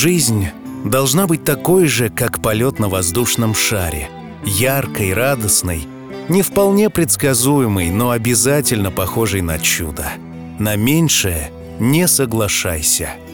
Жизнь должна быть такой же, как полет на воздушном шаре. Яркой, радостной, не вполне предсказуемой, но обязательно похожей на чудо. На меньшее не соглашайся –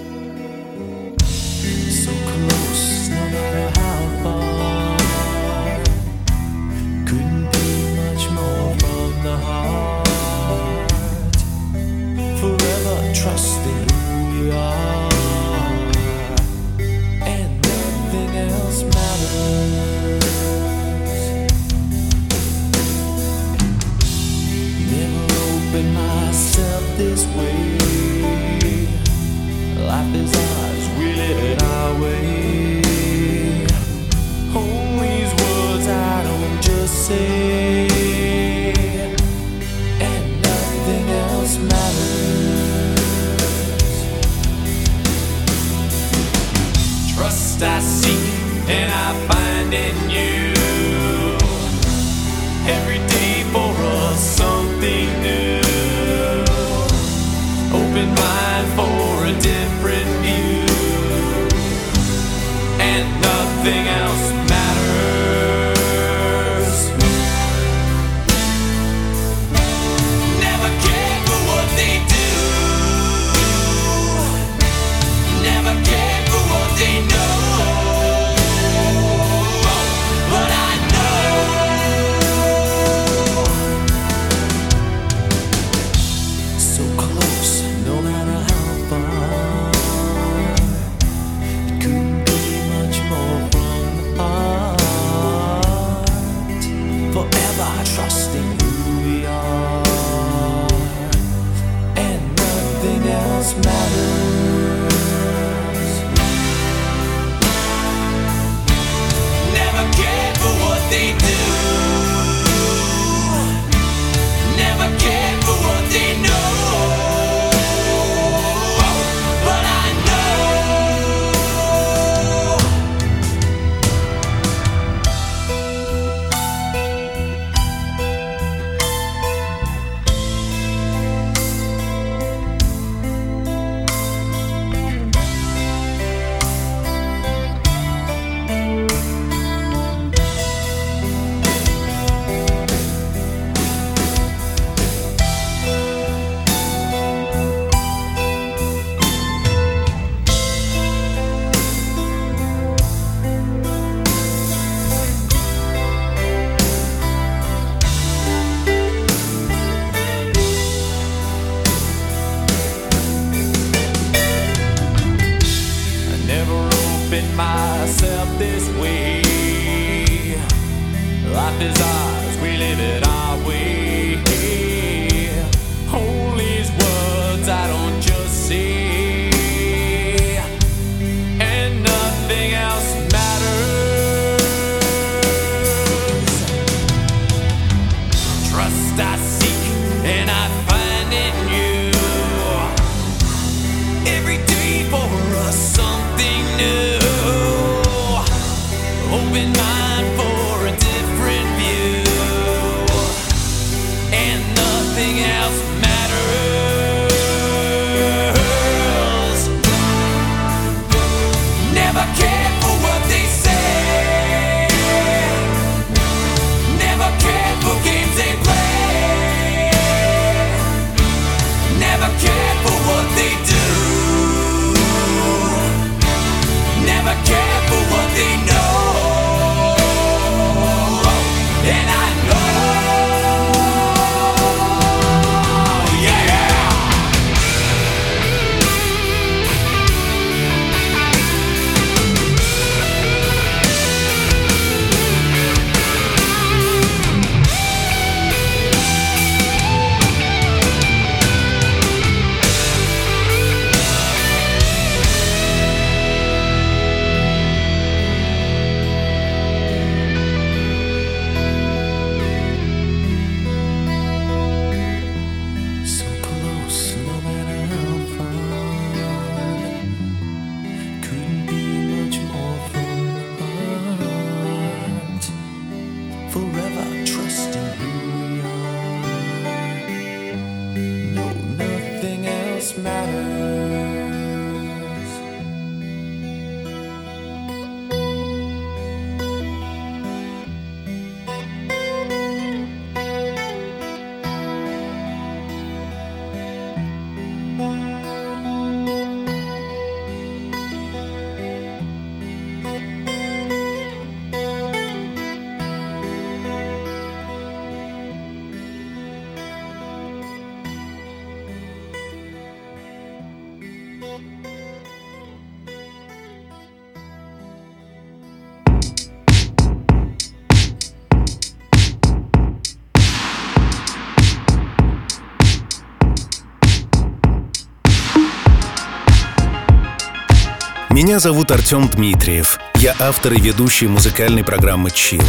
Меня зовут Артем Дмитриев. Я автор и ведущий музыкальной программы «Чил».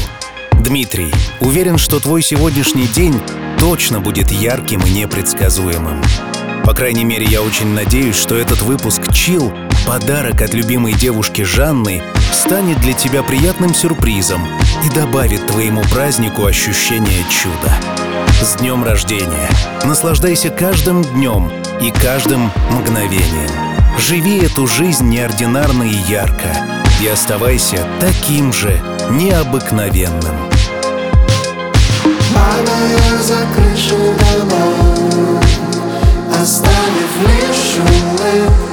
Дмитрий, уверен, что твой сегодняшний день точно будет ярким и непредсказуемым. По крайней мере, я очень надеюсь, что этот выпуск «Чил» — подарок от любимой девушки Жанны станет для тебя приятным сюрпризом и добавит твоему празднику ощущение чуда. С днем рождения! Наслаждайся каждым днем и каждым мгновением. Живи эту жизнь неординарно и ярко и оставайся таким же необыкновенным. Падая за крышу домов Оставив лишь улыбку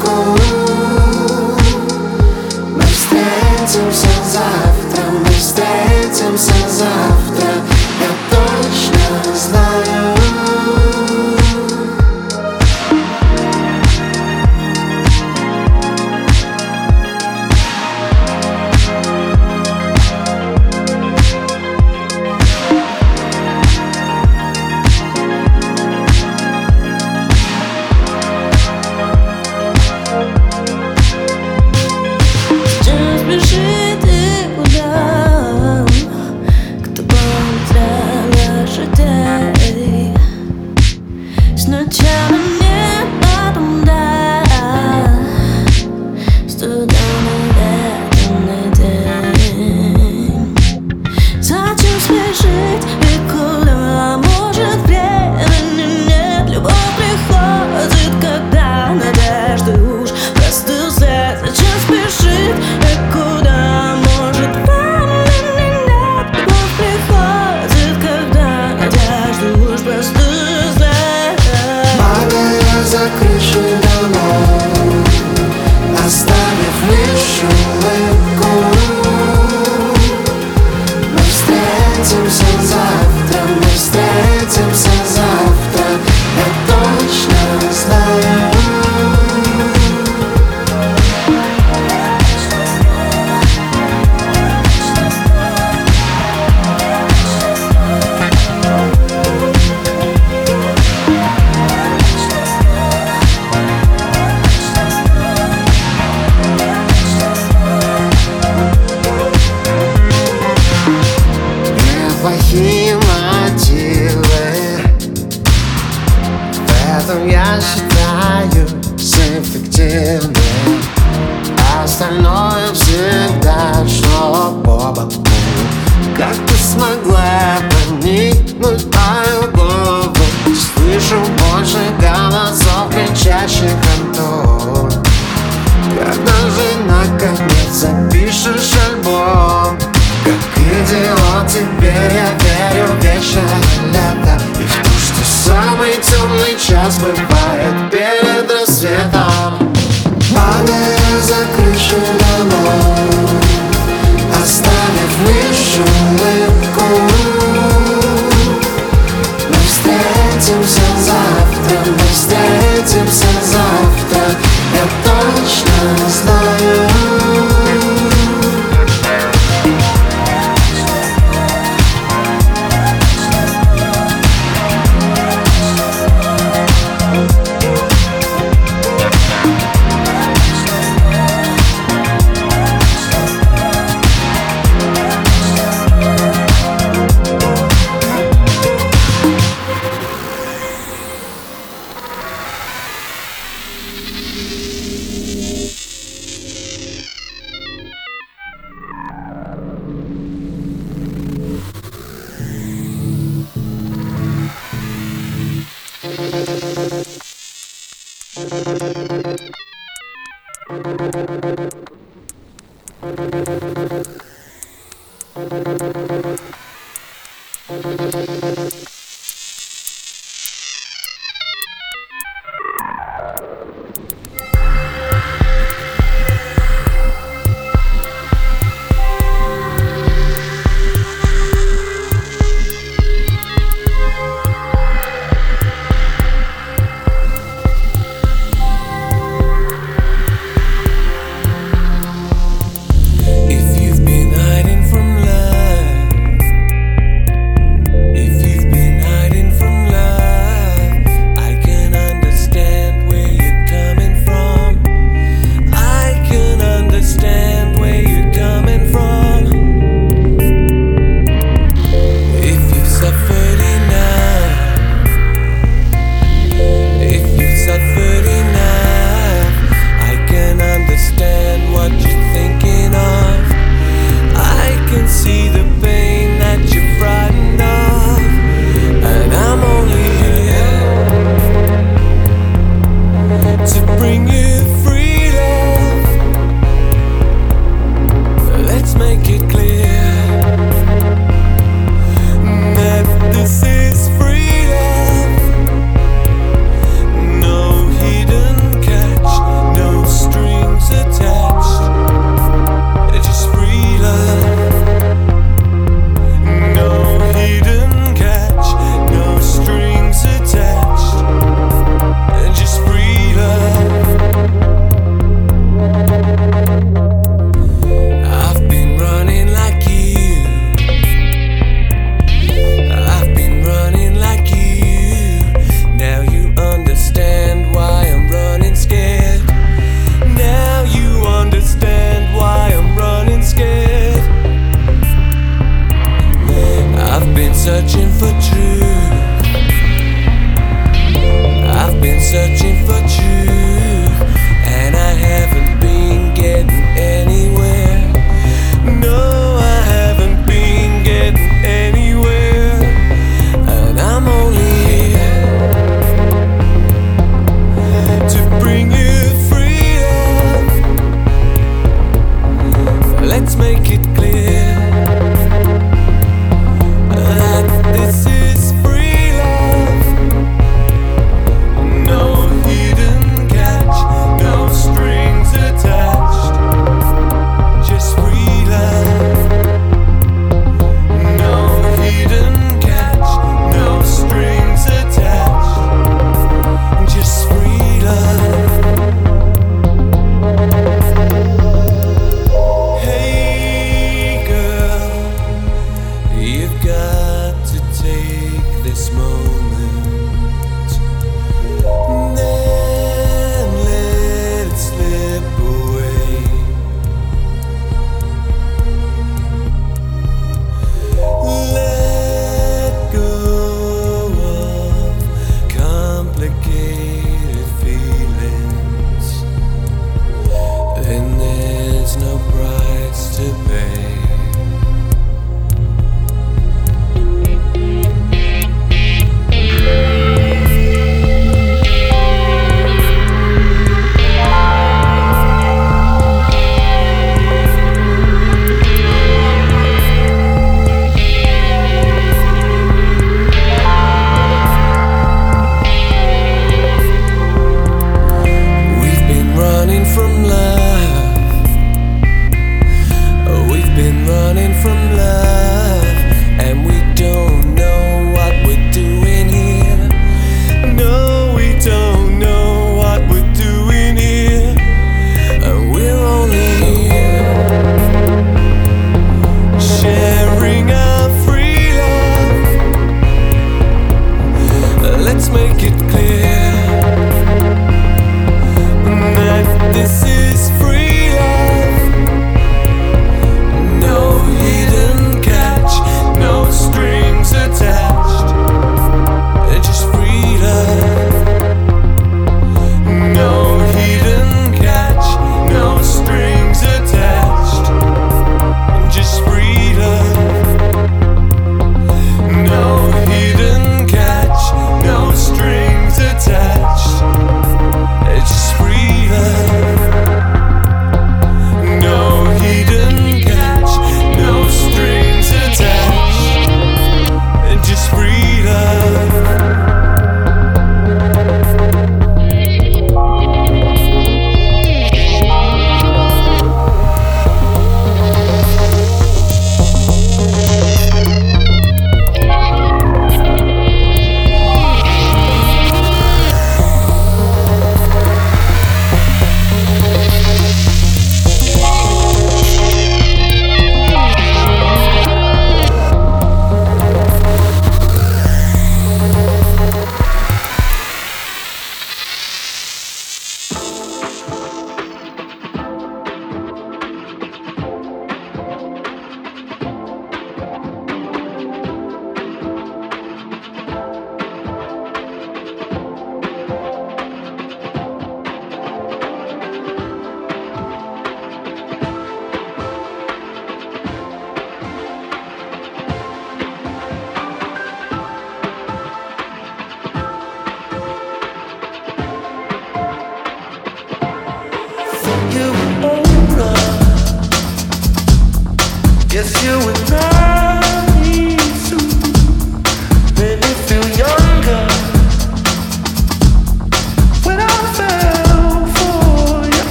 Thank you.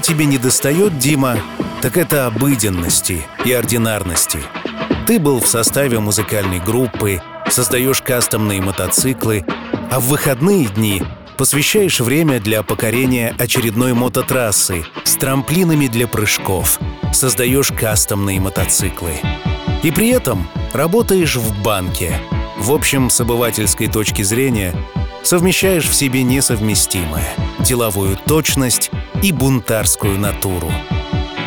Тебе недостает, Дима, так это обыденности и ординарности. Ты был в составе музыкальной группы, создаешь кастомные мотоциклы, а в выходные дни посвящаешь время для покорения очередной мототрассы с трамплинами для прыжков, создаешь кастомные мотоциклы. И при этом работаешь в банке. В общем, с обывательской точки зрения совмещаешь в себе несовместимое — деловую точность и бунтарскую натуру.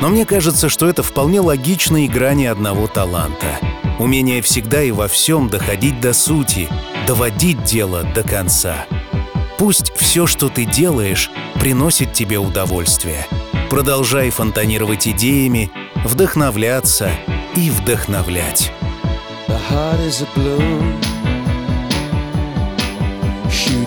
Но мне кажется, что это вполне логичные грани одного таланта. Умение всегда и во всем доходить до сути, доводить дело до конца. Пусть все, что ты делаешь, приносит тебе удовольствие. Продолжай фонтанировать идеями, вдохновляться и вдохновлять. The heart is a balloon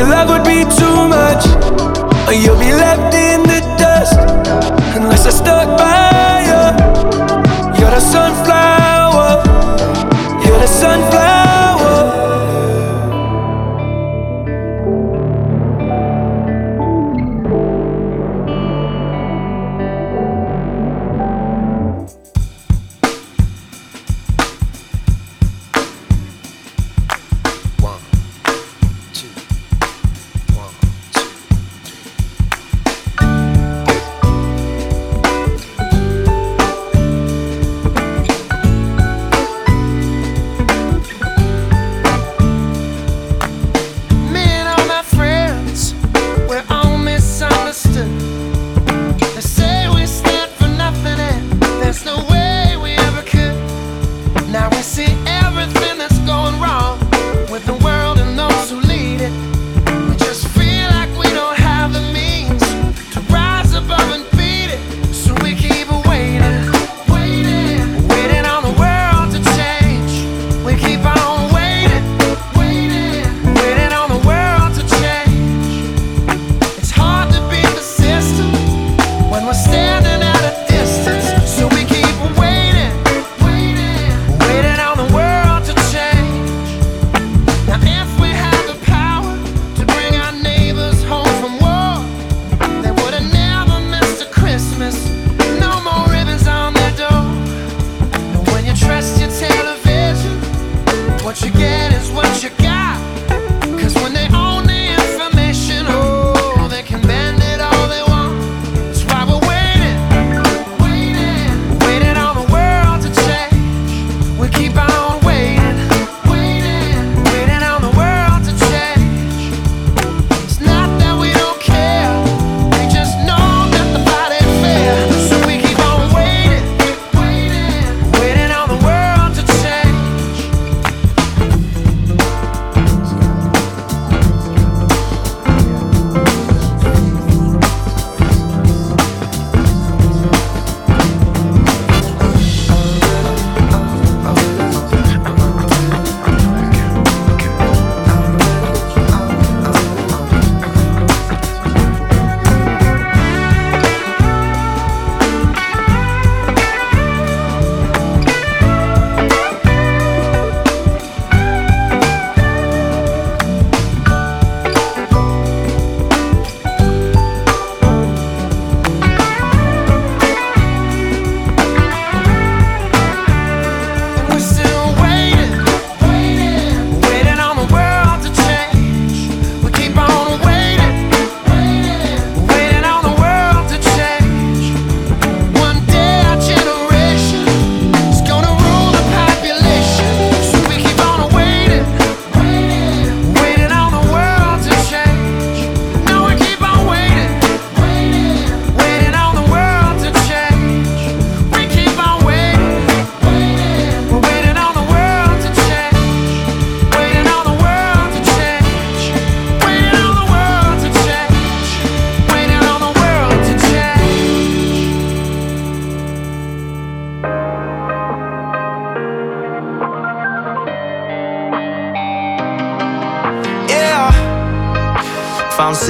your love would be too much, or you'll be left in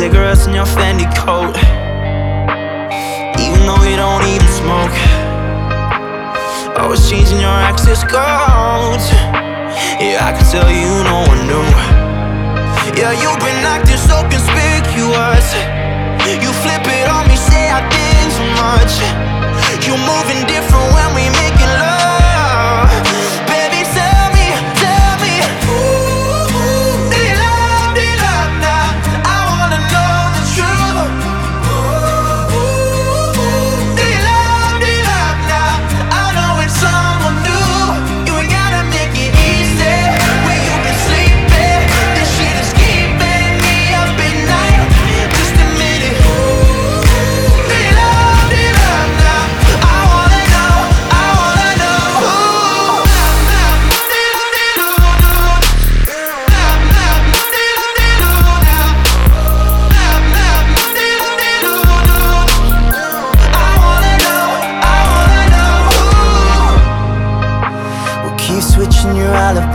cigarettes in your Fendi coat. Even though you don't even smoke. Always changing your access codes. Yeah, I can tell you no one knew. Yeah, you've been acting so conspicuous. You flip it on me, say I did too much. You're moving different when we making love.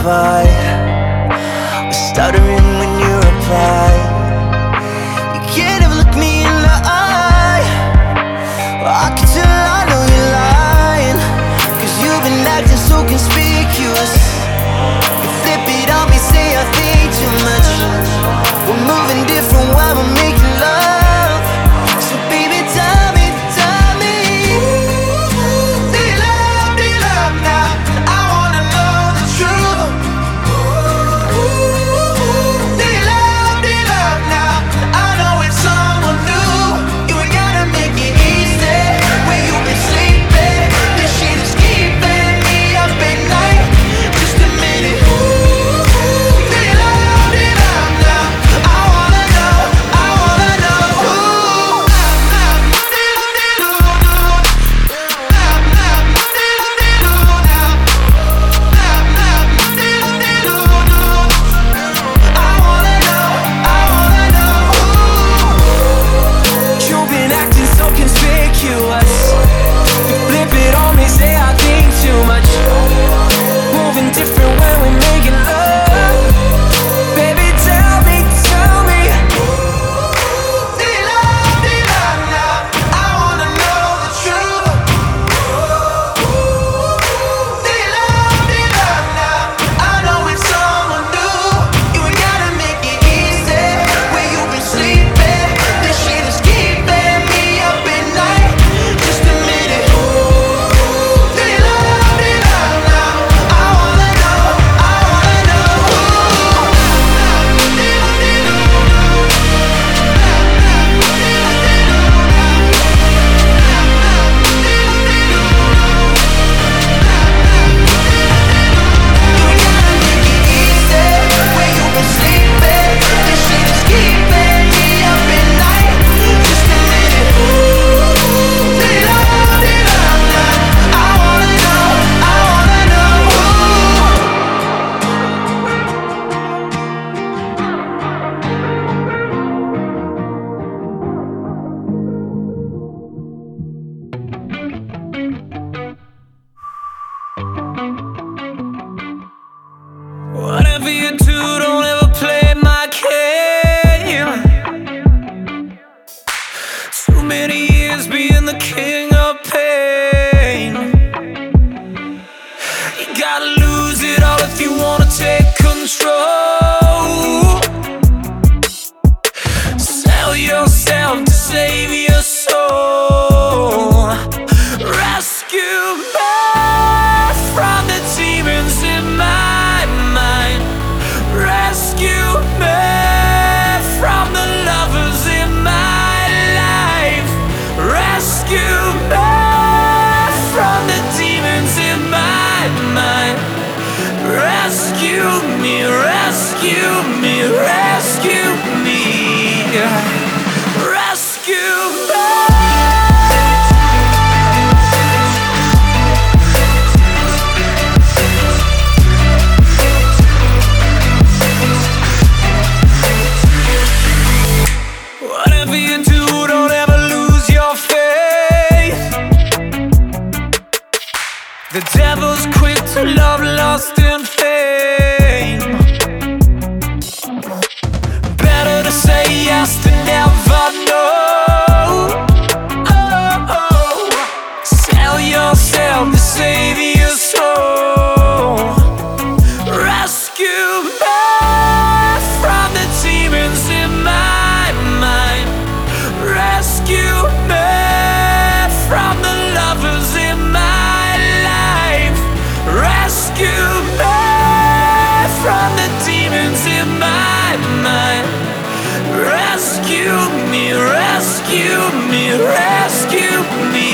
I? We're stuttering me, rescue me.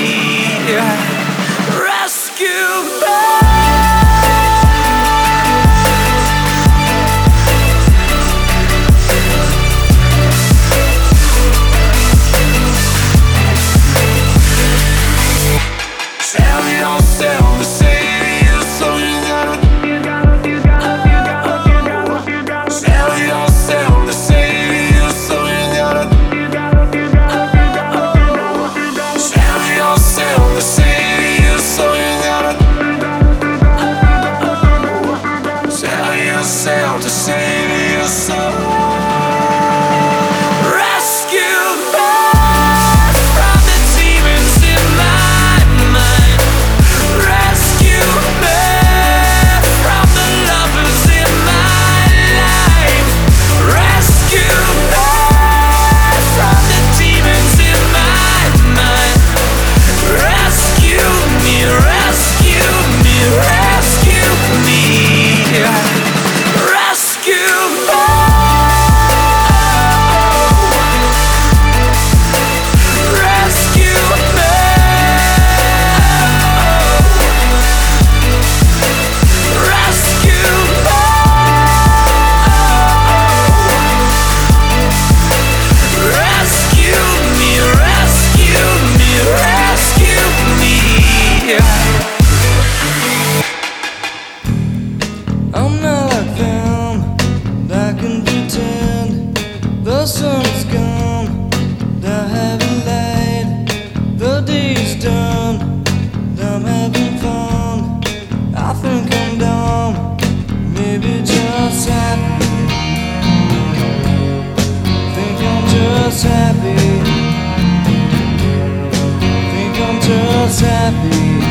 happy.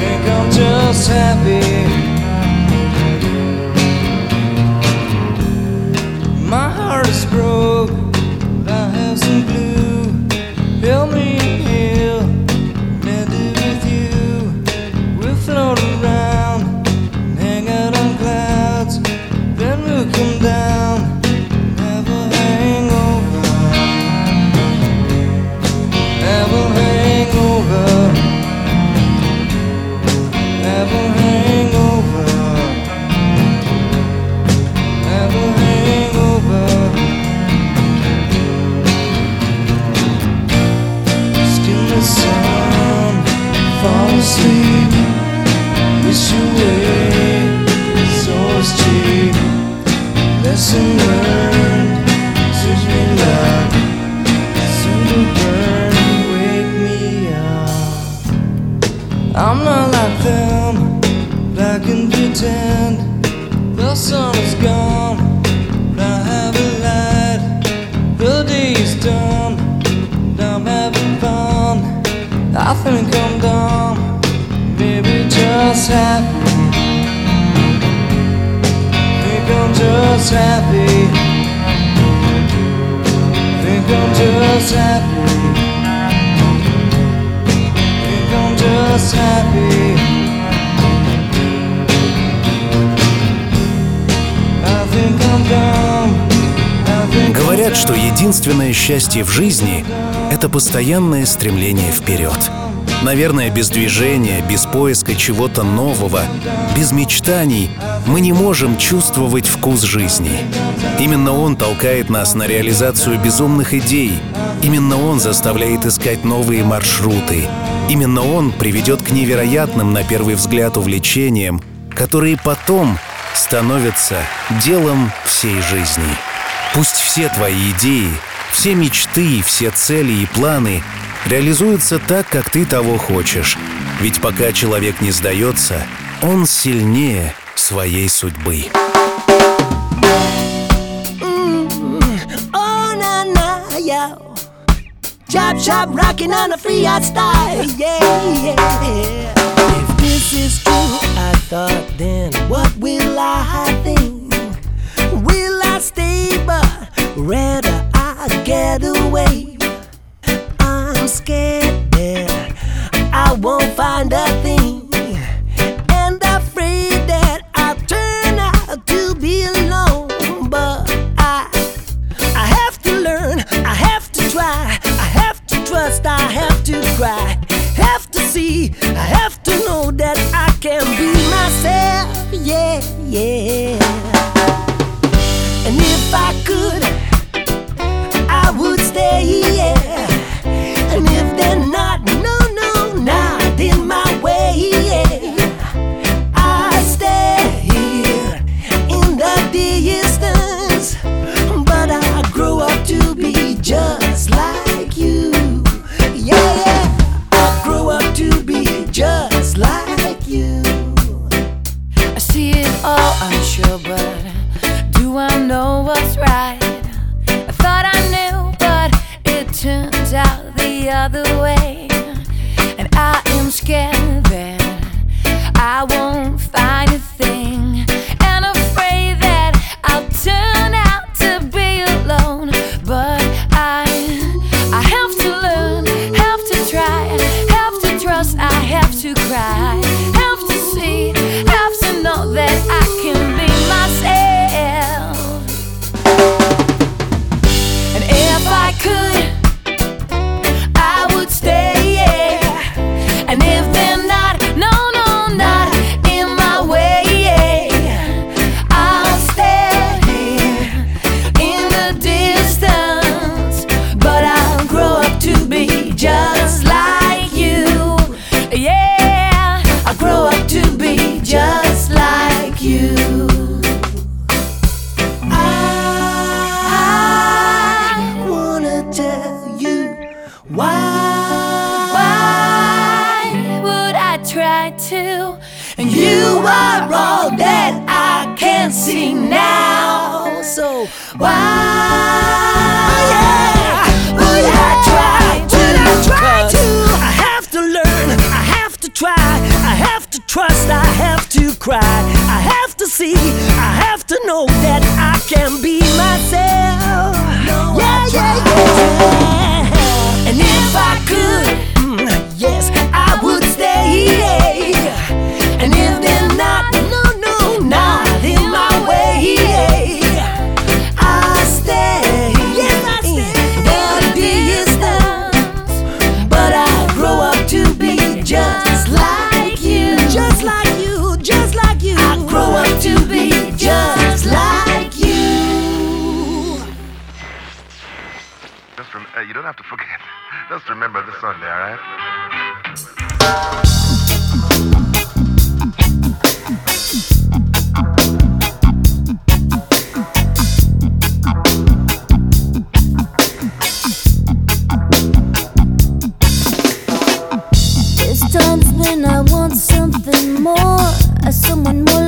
Think I'm just happy. Говорят, что единственное счастье в жизни — это постоянное стремление вперед. Наверное, без движения, без поиска чего-то нового, без мечтаний мы не можем чувствовать вкус жизни. Именно он толкает нас на реализацию безумных идей. Именно он заставляет искать новые маршруты. Именно он приведет к невероятным, на первый взгляд, увлечениям, которые потом становятся делом всей жизни. Пусть все твои идеи, все мечты, все цели и планы реализуются так, как ты того хочешь. Ведь пока человек не сдается, он сильнее своей судьбы. Chop, chop, rocking on a free art style. Yeah, yeah. If this is true, I thought then, what will I think? Will I stay, but rather I get away? I'm scared that I won't find a I have to cry, have to see, I have to know that I can be myself. Yeah, yeah. And if I could, I would stay. Yeah. I have to trust, I have to cry, I have to see, I have to know that I can be myself. No, yeah, yeah, yeah. And if I could. Hey, you don't have to forget. Just remember the Sunday, all right? someone more, someone more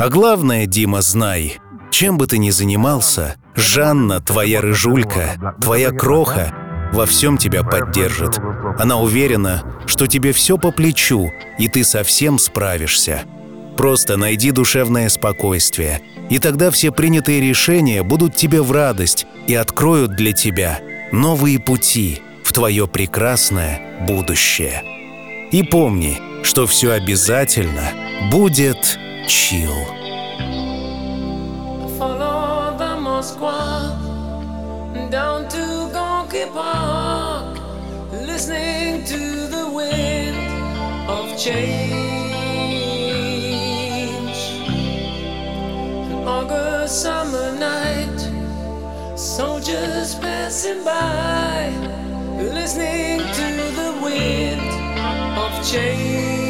А главное, Дима, знай, чем бы ты ни занимался, Жанна, твоя рыжулька, твоя кроха, во всем тебя поддержит. Она уверена, что тебе все по плечу, и ты совсем справишься. Просто найди душевное спокойствие, и тогда все принятые решения будут тебе в радость и откроют для тебя новые пути в твое прекрасное будущее. И помни, что все обязательно будет chill. Follow the Moskva down to Gorky Park, listening to the wind of change. An August summer night, soldiers passing by, listening to the wind of change.